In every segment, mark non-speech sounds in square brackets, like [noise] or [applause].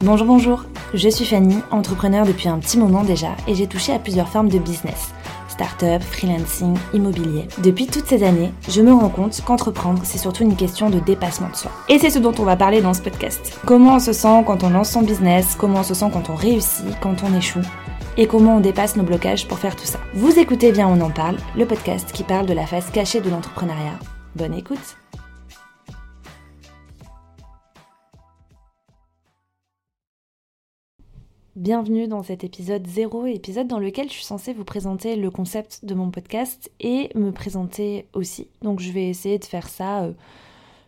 Bonjour, bonjour, je suis Fanny, entrepreneur depuis un petit moment déjà et j'ai touché à plusieurs formes de business. Start-up, freelancing, immobilier. Depuis toutes ces années, je me rends compte qu'entreprendre, c'est surtout une question de dépassement de soi. Et c'est ce dont on va parler dans ce podcast. Comment on se sent quand on lance son business, comment on se sent quand on réussit, quand on échoue, et comment on dépasse nos blocages pour faire tout ça. Vous écoutez bien On en parle, le podcast qui parle de la face cachée de l'entrepreneuriat. Bonne écoute Bienvenue dans cet épisode 0, épisode dans lequel je suis censée vous présenter le concept de mon podcast et me présenter aussi. Donc je vais essayer de faire ça euh,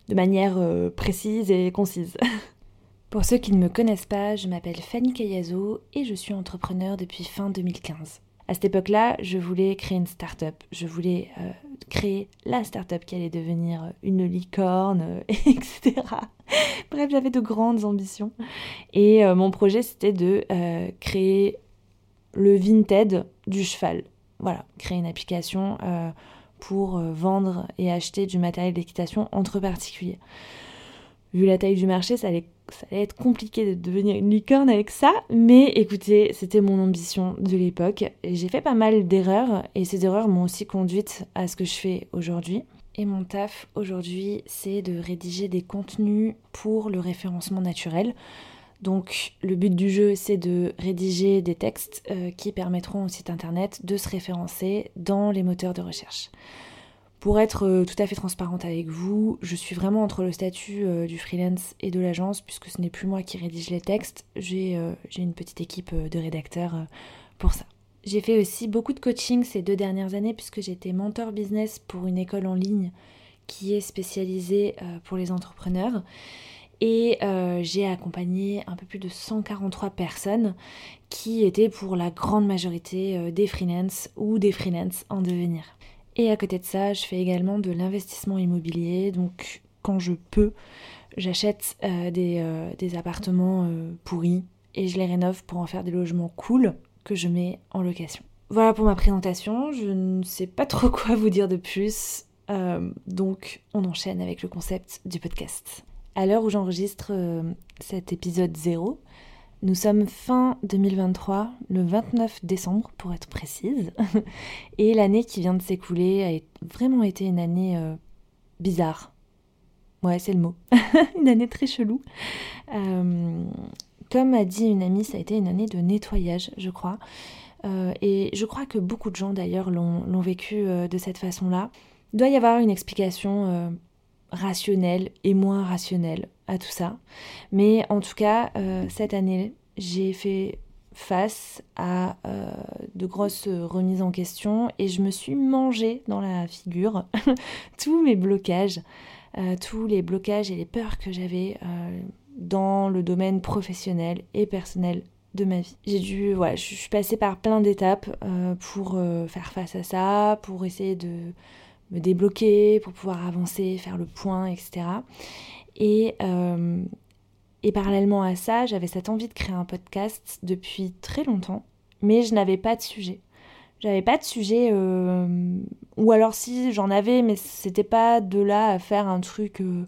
de manière euh, précise et concise. [laughs] Pour ceux qui ne me connaissent pas, je m'appelle Fanny Kayazo et je suis entrepreneur depuis fin 2015. À cette époque-là, je voulais créer une start-up. Je voulais euh, créer la start-up qui allait devenir une licorne, euh, [laughs] etc. Bref, j'avais de grandes ambitions. Et euh, mon projet, c'était de créer le Vinted du cheval. Voilà, créer une application pour vendre et acheter du matériel d'équitation entre particuliers. Vu la taille du marché, ça allait ça allait être compliqué de devenir une licorne avec ça, mais écoutez, c'était mon ambition de l'époque. J'ai fait pas mal d'erreurs et ces erreurs m'ont aussi conduite à ce que je fais aujourd'hui. Et mon taf aujourd'hui, c'est de rédiger des contenus pour le référencement naturel. Donc le but du jeu, c'est de rédiger des textes euh, qui permettront au site internet de se référencer dans les moteurs de recherche. Pour être euh, tout à fait transparente avec vous, je suis vraiment entre le statut euh, du freelance et de l'agence, puisque ce n'est plus moi qui rédige les textes, j'ai euh, une petite équipe de rédacteurs pour ça. J'ai fait aussi beaucoup de coaching ces deux dernières années, puisque j'étais mentor business pour une école en ligne qui est spécialisée pour les entrepreneurs. Et j'ai accompagné un peu plus de 143 personnes qui étaient pour la grande majorité des freelance ou des freelance en devenir. Et à côté de ça, je fais également de l'investissement immobilier. Donc quand je peux, j'achète euh, euh, des, appartements euh, pourris et je les rénove pour en faire des logements cool que je mets en location. Voilà pour ma présentation. Je ne sais pas trop [laughs] quoi vous dire de plus. donc on enchaîne avec le concept du podcast. À l'heure où j'enregistre cet épisode 0, nous sommes fin 2023, le 29 décembre pour être précise, [laughs] et l'année qui vient de s'écouler a vraiment été une année euh, bizarre. Ouais, c'est le mot. [laughs] une année très chelou. Euh, comme a dit une amie, ça a été une année de nettoyage, je crois. Euh, et je crois que beaucoup de gens d'ailleurs l'ont vécu de cette façon-là. Il doit y avoir une explication rationnelle et moins rationnelle à tout ça. Mais en tout cas, euh, cette année, j'ai fait face à euh, de grosses remises en question et je me suis mangé dans la figure [laughs] tous mes blocages, euh, tous les blocages et les peurs que j'avais dans le domaine professionnel et personnel de ma vie. J'ai dû, voilà, je suis passée par plein d'étapes pour faire face à ça, pour essayer de me débloquer, pour pouvoir avancer, faire le point, etc. Et, euh, et parallèlement à ça, j'avais cette envie de créer un podcast depuis très longtemps, mais je n'avais pas de sujet. J'avais pas de sujet, euh, ou alors si j'en avais, mais c'était pas de là à faire un truc euh,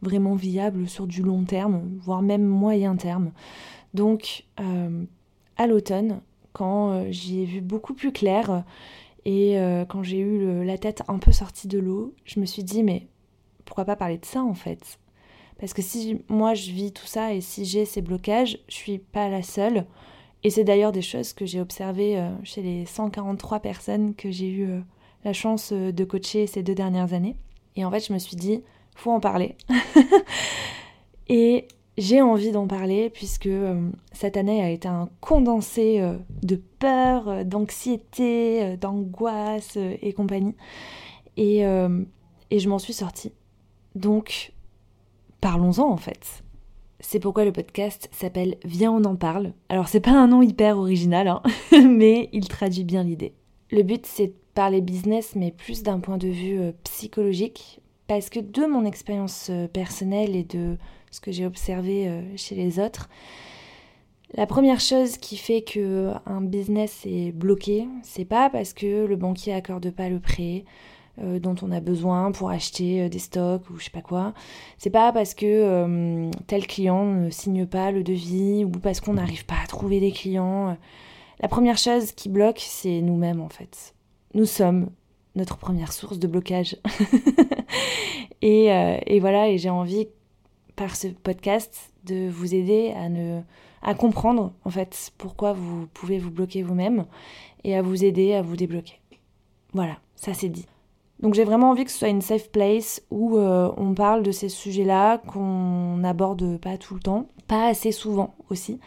vraiment viable sur du long terme, voire même moyen terme. Donc, à l'automne, quand j'y ai vu beaucoup plus clair et quand j'ai eu la tête un peu sortie de l'eau, je me suis dit, mais pourquoi pas parler de ça en fait? Parce que si moi je vis tout ça et si j'ai ces blocages, je suis pas la seule. Et c'est d'ailleurs des choses que j'ai observées euh, chez les 143 personnes que j'ai eu euh, la chance euh, de coacher ces deux dernières années. Et en fait, je me suis dit, faut en parler. [laughs] et j'ai envie d'en parler puisque cette année a été un condensé de peur, d'anxiété, d'angoisse et compagnie. Et, je m'en suis sortie. Donc, parlons-en en fait. C'est pourquoi le podcast s'appelle Viens on en parle. Alors c'est pas un nom hyper original, hein, [laughs] mais il traduit bien l'idée. Le but c'est de parler business, mais plus d'un point de vue euh, psychologique, parce que de mon expérience euh, personnelle et de ce que j'ai observé euh, chez les autres, la première chose qui fait que un business est bloqué, c'est pas parce que le banquier accorde pas le prêt, euh, dont on a besoin pour acheter euh, des stocks ou je sais pas quoi. C'est pas parce que euh, tel client ne signe pas le devis ou parce qu'on n'arrive pas à trouver des clients. La première chose qui bloque, c'est nous-mêmes en fait. Nous sommes notre première source de blocage. [laughs] et, et, voilà, et j'ai envie par ce podcast de vous aider à ne à comprendre en fait pourquoi vous pouvez vous bloquer vous-même et à vous aider à vous débloquer. Voilà, ça c'est dit. Donc j'ai vraiment envie que ce soit une safe place où euh, on parle de ces sujets-là, qu'on n'aborde pas tout le temps, pas assez souvent aussi,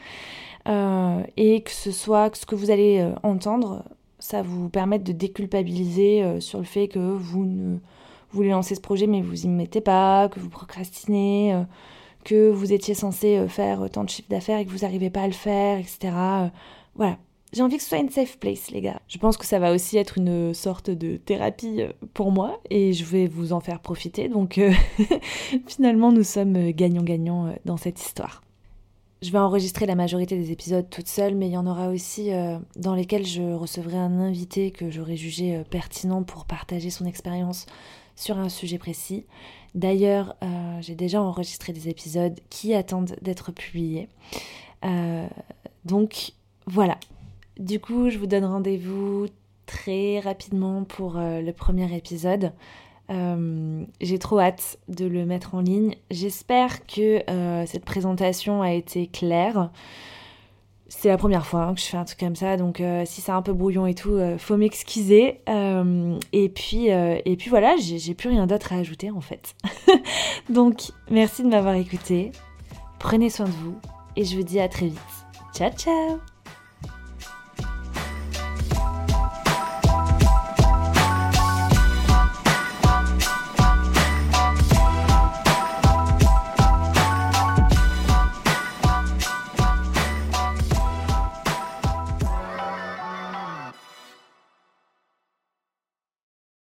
euh, et que ce soit ce que vous allez euh, entendre, ça vous permette de déculpabiliser sur le fait que vous ne voulez lancer ce projet mais vous y mettez pas, que vous procrastinez, que vous étiez censé faire tant de chiffre d'affaires et que vous n'arrivez pas à le faire, etc. Voilà, j'ai envie que ce soit une safe place, les gars. Je pense que ça va aussi être une sorte de thérapie euh, pour moi et je vais vous en faire profiter. Donc euh, [laughs] finalement, nous sommes gagnants-gagnants euh, dans cette histoire. Je vais enregistrer la majorité des épisodes toute seule, mais il y en aura aussi dans lesquels je recevrai un invité que j'aurais jugé pertinent pour partager son expérience sur un sujet précis. D'ailleurs, j'ai déjà enregistré des épisodes qui attendent d'être publiés. donc voilà, du coup, je vous donne rendez-vous très rapidement pour euh, le premier épisode. Euh, j'ai trop hâte de le mettre en ligne. J'espère que euh, cette présentation a été claire. C'est la première fois hein, que je fais un truc comme ça, donc si c'est un peu brouillon et tout, faut m'excuser. et puis, et puis voilà, j'ai plus rien d'autre à ajouter en fait. [laughs] donc merci de m'avoir écouté. Prenez soin de vous et je vous dis à très vite. Ciao ciao